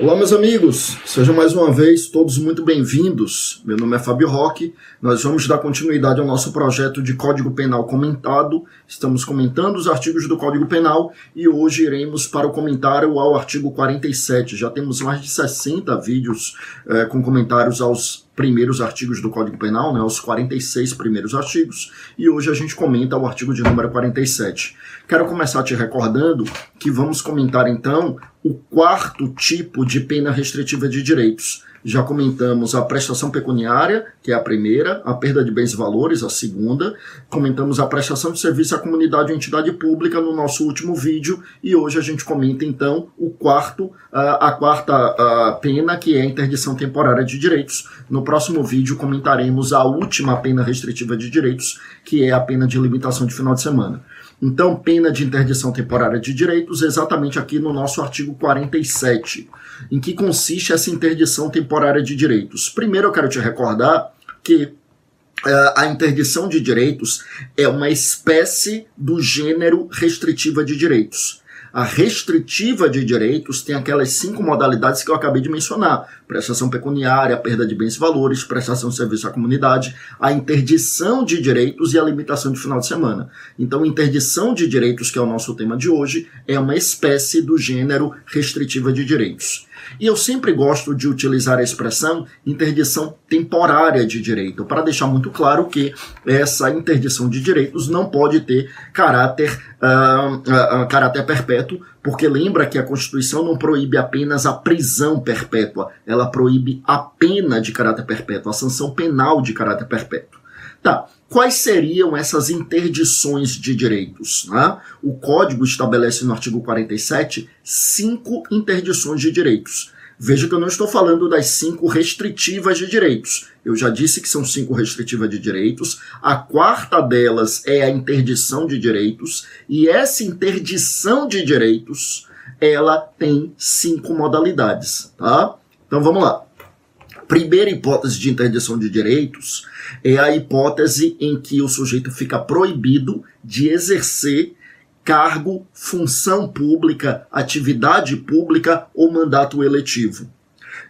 Olá, meus amigos, sejam mais uma vez todos muito bem-vindos. Meu nome é Fábio Roque. Nós vamos dar continuidade ao nosso projeto de Código Penal comentado. Estamos comentando os artigos do Código Penal e hoje iremos para o comentário ao artigo 47. Já temos mais de 60 vídeos eh, com comentários aos primeiros artigos do Código Penal, né, os 46 primeiros artigos, e hoje a gente comenta o artigo de número 47. Quero começar te recordando que vamos comentar então o quarto tipo de pena restritiva de direitos. Já comentamos a prestação pecuniária, que é a primeira, a perda de bens e valores, a segunda. Comentamos a prestação de serviço à comunidade ou entidade pública no nosso último vídeo. E hoje a gente comenta então o quarto, a quarta pena, que é a interdição temporária de direitos. No próximo vídeo comentaremos a última pena restritiva de direitos, que é a pena de limitação de final de semana. Então, pena de interdição temporária de direitos, exatamente aqui no nosso artigo 47. Em que consiste essa interdição temporária de direitos? Primeiro, eu quero te recordar que uh, a interdição de direitos é uma espécie do gênero restritiva de direitos. A restritiva de direitos tem aquelas cinco modalidades que eu acabei de mencionar: prestação pecuniária, perda de bens e valores, prestação de serviço à comunidade, a interdição de direitos e a limitação de final de semana. Então, interdição de direitos, que é o nosso tema de hoje, é uma espécie do gênero restritiva de direitos. E eu sempre gosto de utilizar a expressão interdição temporária de direito, para deixar muito claro que essa interdição de direitos não pode ter caráter, uh, uh, caráter perpétuo, porque lembra que a Constituição não proíbe apenas a prisão perpétua, ela proíbe a pena de caráter perpétuo, a sanção penal de caráter perpétuo. Tá, Quais seriam essas interdições de direitos? Né? O Código estabelece no artigo 47 cinco interdições de direitos. Veja que eu não estou falando das cinco restritivas de direitos. Eu já disse que são cinco restritivas de direitos. A quarta delas é a interdição de direitos. E essa interdição de direitos, ela tem cinco modalidades. Tá? Então vamos lá primeira hipótese de interdição de direitos é a hipótese em que o sujeito fica proibido de exercer cargo, função pública, atividade pública ou mandato eletivo.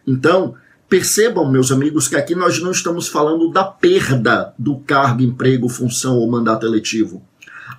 Então, percebam, meus amigos, que aqui nós não estamos falando da perda do cargo, emprego, função ou mandato eletivo.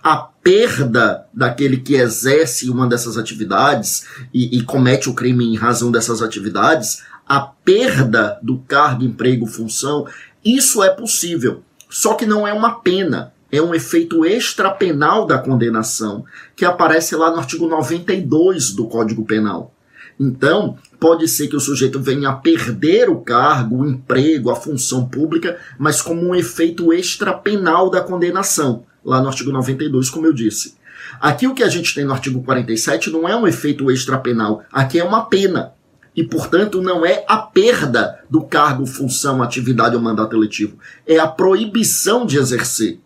A perda daquele que exerce uma dessas atividades e, e comete o crime em razão dessas atividades a perda do cargo, emprego, função, isso é possível. Só que não é uma pena, é um efeito extrapenal da condenação, que aparece lá no artigo 92 do Código Penal. Então, pode ser que o sujeito venha a perder o cargo, o emprego, a função pública, mas como um efeito extrapenal da condenação, lá no artigo 92, como eu disse. Aqui o que a gente tem no artigo 47 não é um efeito extrapenal, aqui é uma pena e, portanto, não é a perda do cargo, função, atividade ou mandato eletivo, é a proibição de exercer.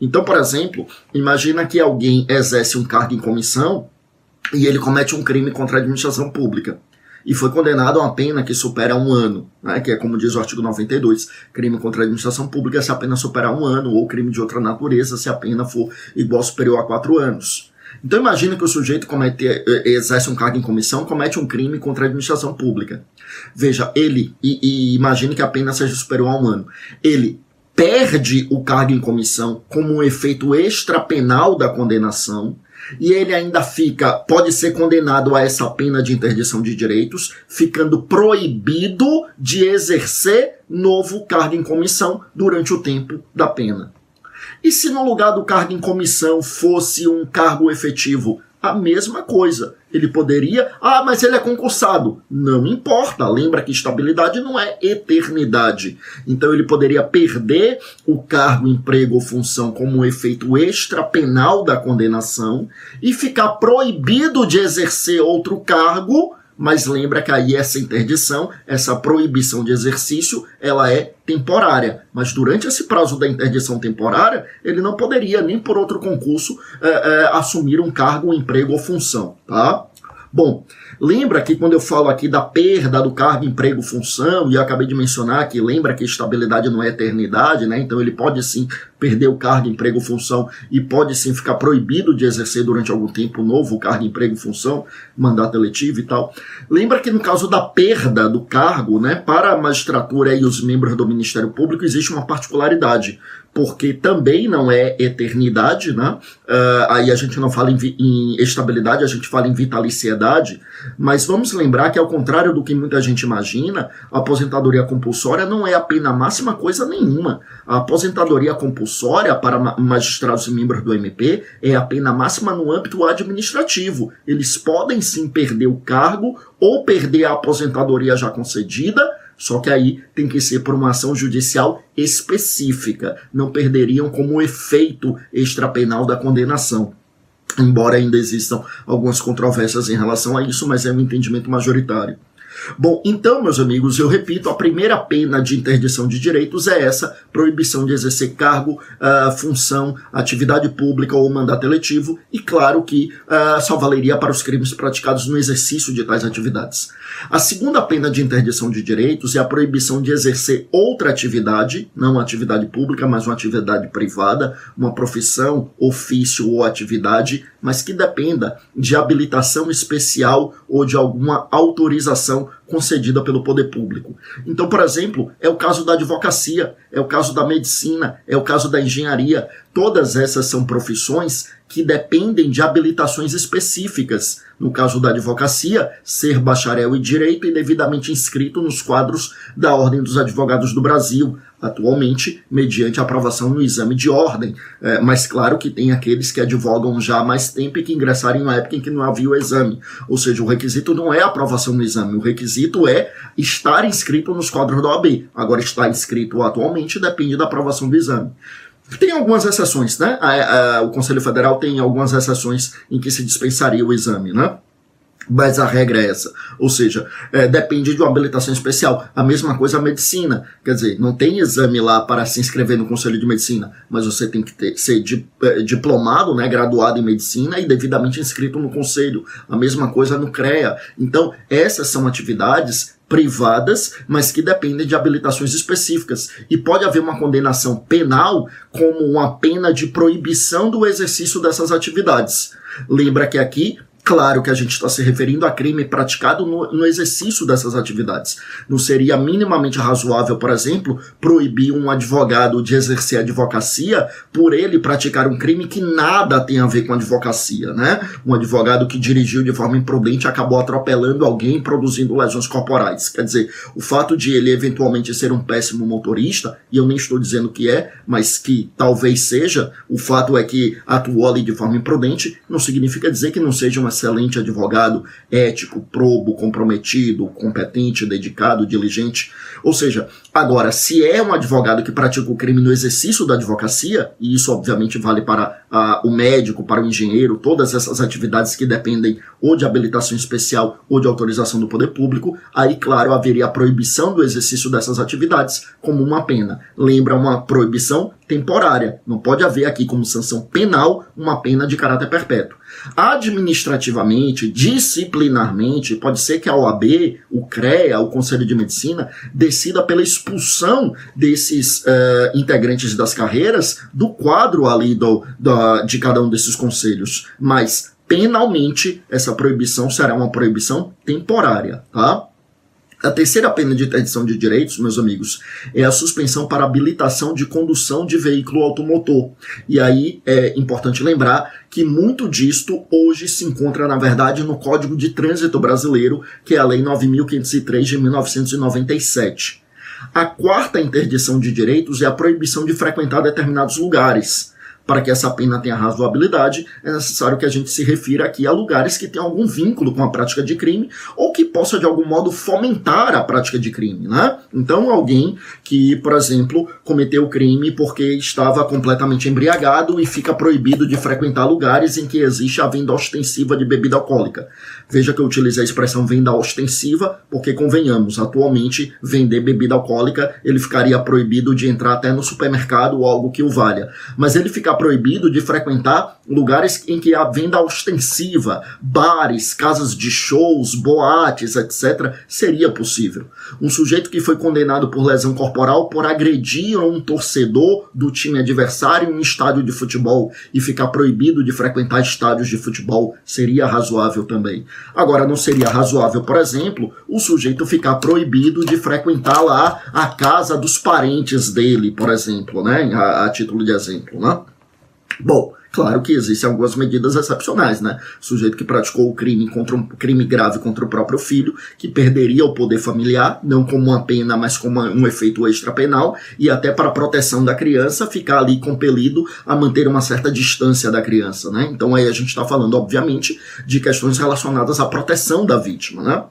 Então, por exemplo, imagina que alguém exerce um cargo em comissão e ele comete um crime contra a administração pública e foi condenado a uma pena que supera um ano, né, que é como diz o artigo 92, crime contra a administração pública se a pena superar um ano, ou crime de outra natureza se a pena for igual ou superior a quatro anos. Então imagine que o sujeito comete, eh, exerce um cargo em comissão, comete um crime contra a administração pública. Veja, ele, e, e imagine que a pena seja superior a um ano, ele perde o cargo em comissão como um efeito extrapenal da condenação, e ele ainda fica, pode ser condenado a essa pena de interdição de direitos, ficando proibido de exercer novo cargo em comissão durante o tempo da pena. E se no lugar do cargo em comissão fosse um cargo efetivo? A mesma coisa. Ele poderia. Ah, mas ele é concursado. Não importa. Lembra que estabilidade não é eternidade. Então ele poderia perder o cargo, emprego ou função como um efeito extrapenal da condenação e ficar proibido de exercer outro cargo mas lembra que aí essa interdição, essa proibição de exercício, ela é temporária. Mas durante esse prazo da interdição temporária, ele não poderia, nem por outro concurso, é, é, assumir um cargo, um emprego ou função. Tá? Bom, Lembra que quando eu falo aqui da perda do cargo, emprego, função, e eu acabei de mencionar que lembra que estabilidade não é eternidade, né? Então ele pode sim perder o cargo, emprego, função e pode sim ficar proibido de exercer durante algum tempo novo cargo, emprego, função, mandato eletivo e tal. Lembra que no caso da perda do cargo, né, para a magistratura e os membros do Ministério Público existe uma particularidade porque também não é eternidade, né? Uh, aí a gente não fala em, em, estabilidade, a gente fala em vitaliciedade, mas vamos lembrar que, ao contrário do que muita gente imagina, a aposentadoria compulsória não é a pena máxima coisa nenhuma. A aposentadoria compulsória para magistrados e membros do MP é a pena máxima no âmbito administrativo. Eles podem sim perder o cargo ou perder a aposentadoria já concedida só que aí tem que ser por uma ação judicial específica. Não perderiam como efeito extrapenal da condenação. Embora ainda existam algumas controvérsias em relação a isso, mas é um entendimento majoritário. Bom, então, meus amigos, eu repito, a primeira pena de interdição de direitos é essa, proibição de exercer cargo, uh, função, atividade pública ou mandato eletivo, e claro que uh, só valeria para os crimes praticados no exercício de tais atividades. A segunda pena de interdição de direitos é a proibição de exercer outra atividade, não uma atividade pública, mas uma atividade privada, uma profissão, ofício ou atividade, mas que dependa de habilitação especial ou de alguma autorização concedida pelo poder público. Então, por exemplo, é o caso da advocacia, é o caso da medicina, é o caso da engenharia. Todas essas são profissões que dependem de habilitações específicas. No caso da advocacia, ser bacharel em direito e devidamente inscrito nos quadros da Ordem dos Advogados do Brasil, atualmente mediante aprovação no exame de ordem. É, mas claro que tem aqueles que advogam já há mais tempo e que ingressaram em uma época em que não havia o exame. Ou seja, o requisito não é aprovação no exame, o requisito é estar inscrito nos quadros da OAB. Agora, estar inscrito atualmente depende da aprovação do exame. Tem algumas exceções, né? A, a, o Conselho Federal tem algumas exceções em que se dispensaria o exame, né? Mas a regra é essa. Ou seja, é, depende de uma habilitação especial. A mesma coisa a medicina. Quer dizer, não tem exame lá para se inscrever no Conselho de Medicina, mas você tem que ter, ser di, é, diplomado, né, graduado em medicina e devidamente inscrito no Conselho. A mesma coisa no CREA. Então, essas são atividades privadas, mas que dependem de habilitações específicas. E pode haver uma condenação penal como uma pena de proibição do exercício dessas atividades. Lembra que aqui Claro que a gente está se referindo a crime praticado no, no, exercício dessas atividades. Não seria minimamente razoável, por exemplo, proibir um advogado de exercer advocacia por ele praticar um crime que nada tem a ver com advocacia, né? Um advogado que dirigiu de forma imprudente acabou atropelando alguém, produzindo lesões corporais. Quer dizer, o fato de ele eventualmente ser um péssimo motorista, e eu nem estou dizendo que é, mas que talvez seja, o fato é que atuou ali de forma imprudente, não significa dizer que não seja uma excelente advogado, ético, probo, comprometido, competente, dedicado, diligente. Ou seja, agora, se é um advogado que pratica o crime no exercício da advocacia, e isso obviamente vale para uh, o médico, para o engenheiro, todas essas atividades que dependem ou de habilitação especial ou de autorização do poder público, aí, claro, haveria a proibição do exercício dessas atividades como uma pena. Lembra uma proibição temporária. Não pode haver aqui como sanção penal uma pena de caráter perpétuo. Administrativamente, disciplinarmente, pode ser que a OAB, o CREA, o Conselho de Medicina, decida pela expulsão desses uh, integrantes das carreiras do quadro ali do, do, de cada um desses conselhos. Mas, penalmente, essa proibição será uma proibição temporária, tá? A terceira pena de interdição de direitos, meus amigos, é a suspensão para habilitação de condução de veículo automotor. E aí é importante lembrar que muito disto hoje se encontra, na verdade, no Código de Trânsito Brasileiro, que é a Lei 9503 de 1997. A quarta interdição de direitos é a proibição de frequentar determinados lugares para que essa pena tenha razoabilidade, é necessário que a gente se refira aqui a lugares que tenham algum vínculo com a prática de crime ou que possa de algum modo fomentar a prática de crime, né? Então, alguém que, por exemplo, cometeu crime porque estava completamente embriagado e fica proibido de frequentar lugares em que existe a venda ostensiva de bebida alcoólica. Veja que eu utilizei a expressão venda ostensiva, porque convenhamos, atualmente vender bebida alcoólica ele ficaria proibido de entrar até no supermercado ou algo que o valha. Mas ele fica proibido de frequentar lugares em que há venda ostensiva, bares, casas de shows, boates, etc., seria possível. Um sujeito que foi condenado por lesão corporal por agredir um torcedor do time adversário em um estádio de futebol e ficar proibido de frequentar estádios de futebol seria razoável também. Agora, não seria razoável, por exemplo, o sujeito ficar proibido de frequentar lá a casa dos parentes dele, por exemplo, né? A, a título de exemplo, né? Bom, Claro que existem algumas medidas excepcionais, né? sujeito que praticou o crime contra um crime grave contra o próprio filho, que perderia o poder familiar, não como uma pena, mas como um efeito extrapenal, e até para a proteção da criança, ficar ali compelido a manter uma certa distância da criança, né? Então aí a gente está falando, obviamente, de questões relacionadas à proteção da vítima, né?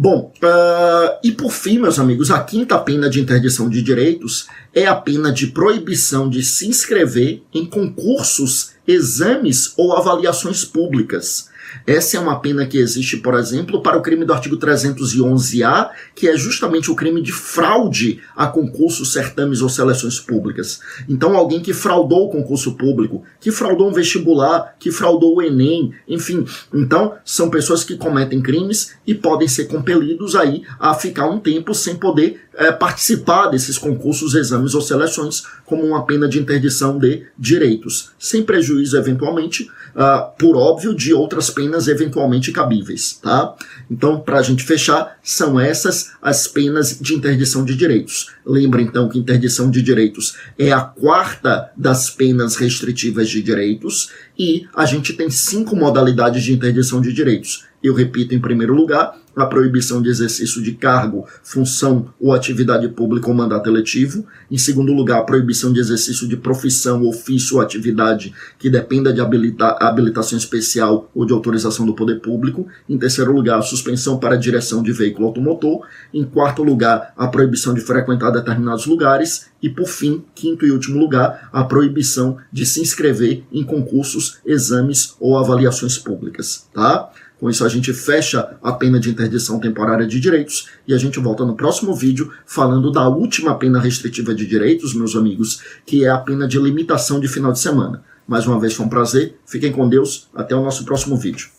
Bom, uh, e por fim, meus amigos, a quinta pena de interdição de direitos é a pena de proibição de se inscrever em concursos, exames ou avaliações públicas essa é uma pena que existe, por exemplo, para o crime do artigo 311-A, que é justamente o crime de fraude a concursos, certames ou seleções públicas. Então, alguém que fraudou o concurso público, que fraudou um vestibular, que fraudou o Enem, enfim. Então, são pessoas que cometem crimes e podem ser compelidos aí a ficar um tempo sem poder é, participar desses concursos, exames ou seleções como uma pena de interdição de direitos, sem prejuízo, eventualmente, uh, por óbvio, de outras penas eventualmente cabíveis. Tá? Então, para a gente fechar, são essas as penas de interdição de direitos. Lembra então que interdição de direitos é a quarta das penas restritivas de direitos e a gente tem cinco modalidades de interdição de direitos. Eu repito, em primeiro lugar, a proibição de exercício de cargo, função ou atividade pública ou mandato eletivo. Em segundo lugar, a proibição de exercício de profissão, ofício ou atividade que dependa de habilita habilitação especial ou de autorização do poder público. Em terceiro lugar, a suspensão para a direção de veículo automotor. Em quarto lugar, a proibição de frequentar determinados lugares. E por fim, quinto e último lugar, a proibição de se inscrever em concursos, exames ou avaliações públicas. Tá? Com isso, a gente fecha a pena de interdição temporária de direitos e a gente volta no próximo vídeo falando da última pena restritiva de direitos, meus amigos, que é a pena de limitação de final de semana. Mais uma vez foi um prazer, fiquem com Deus, até o nosso próximo vídeo.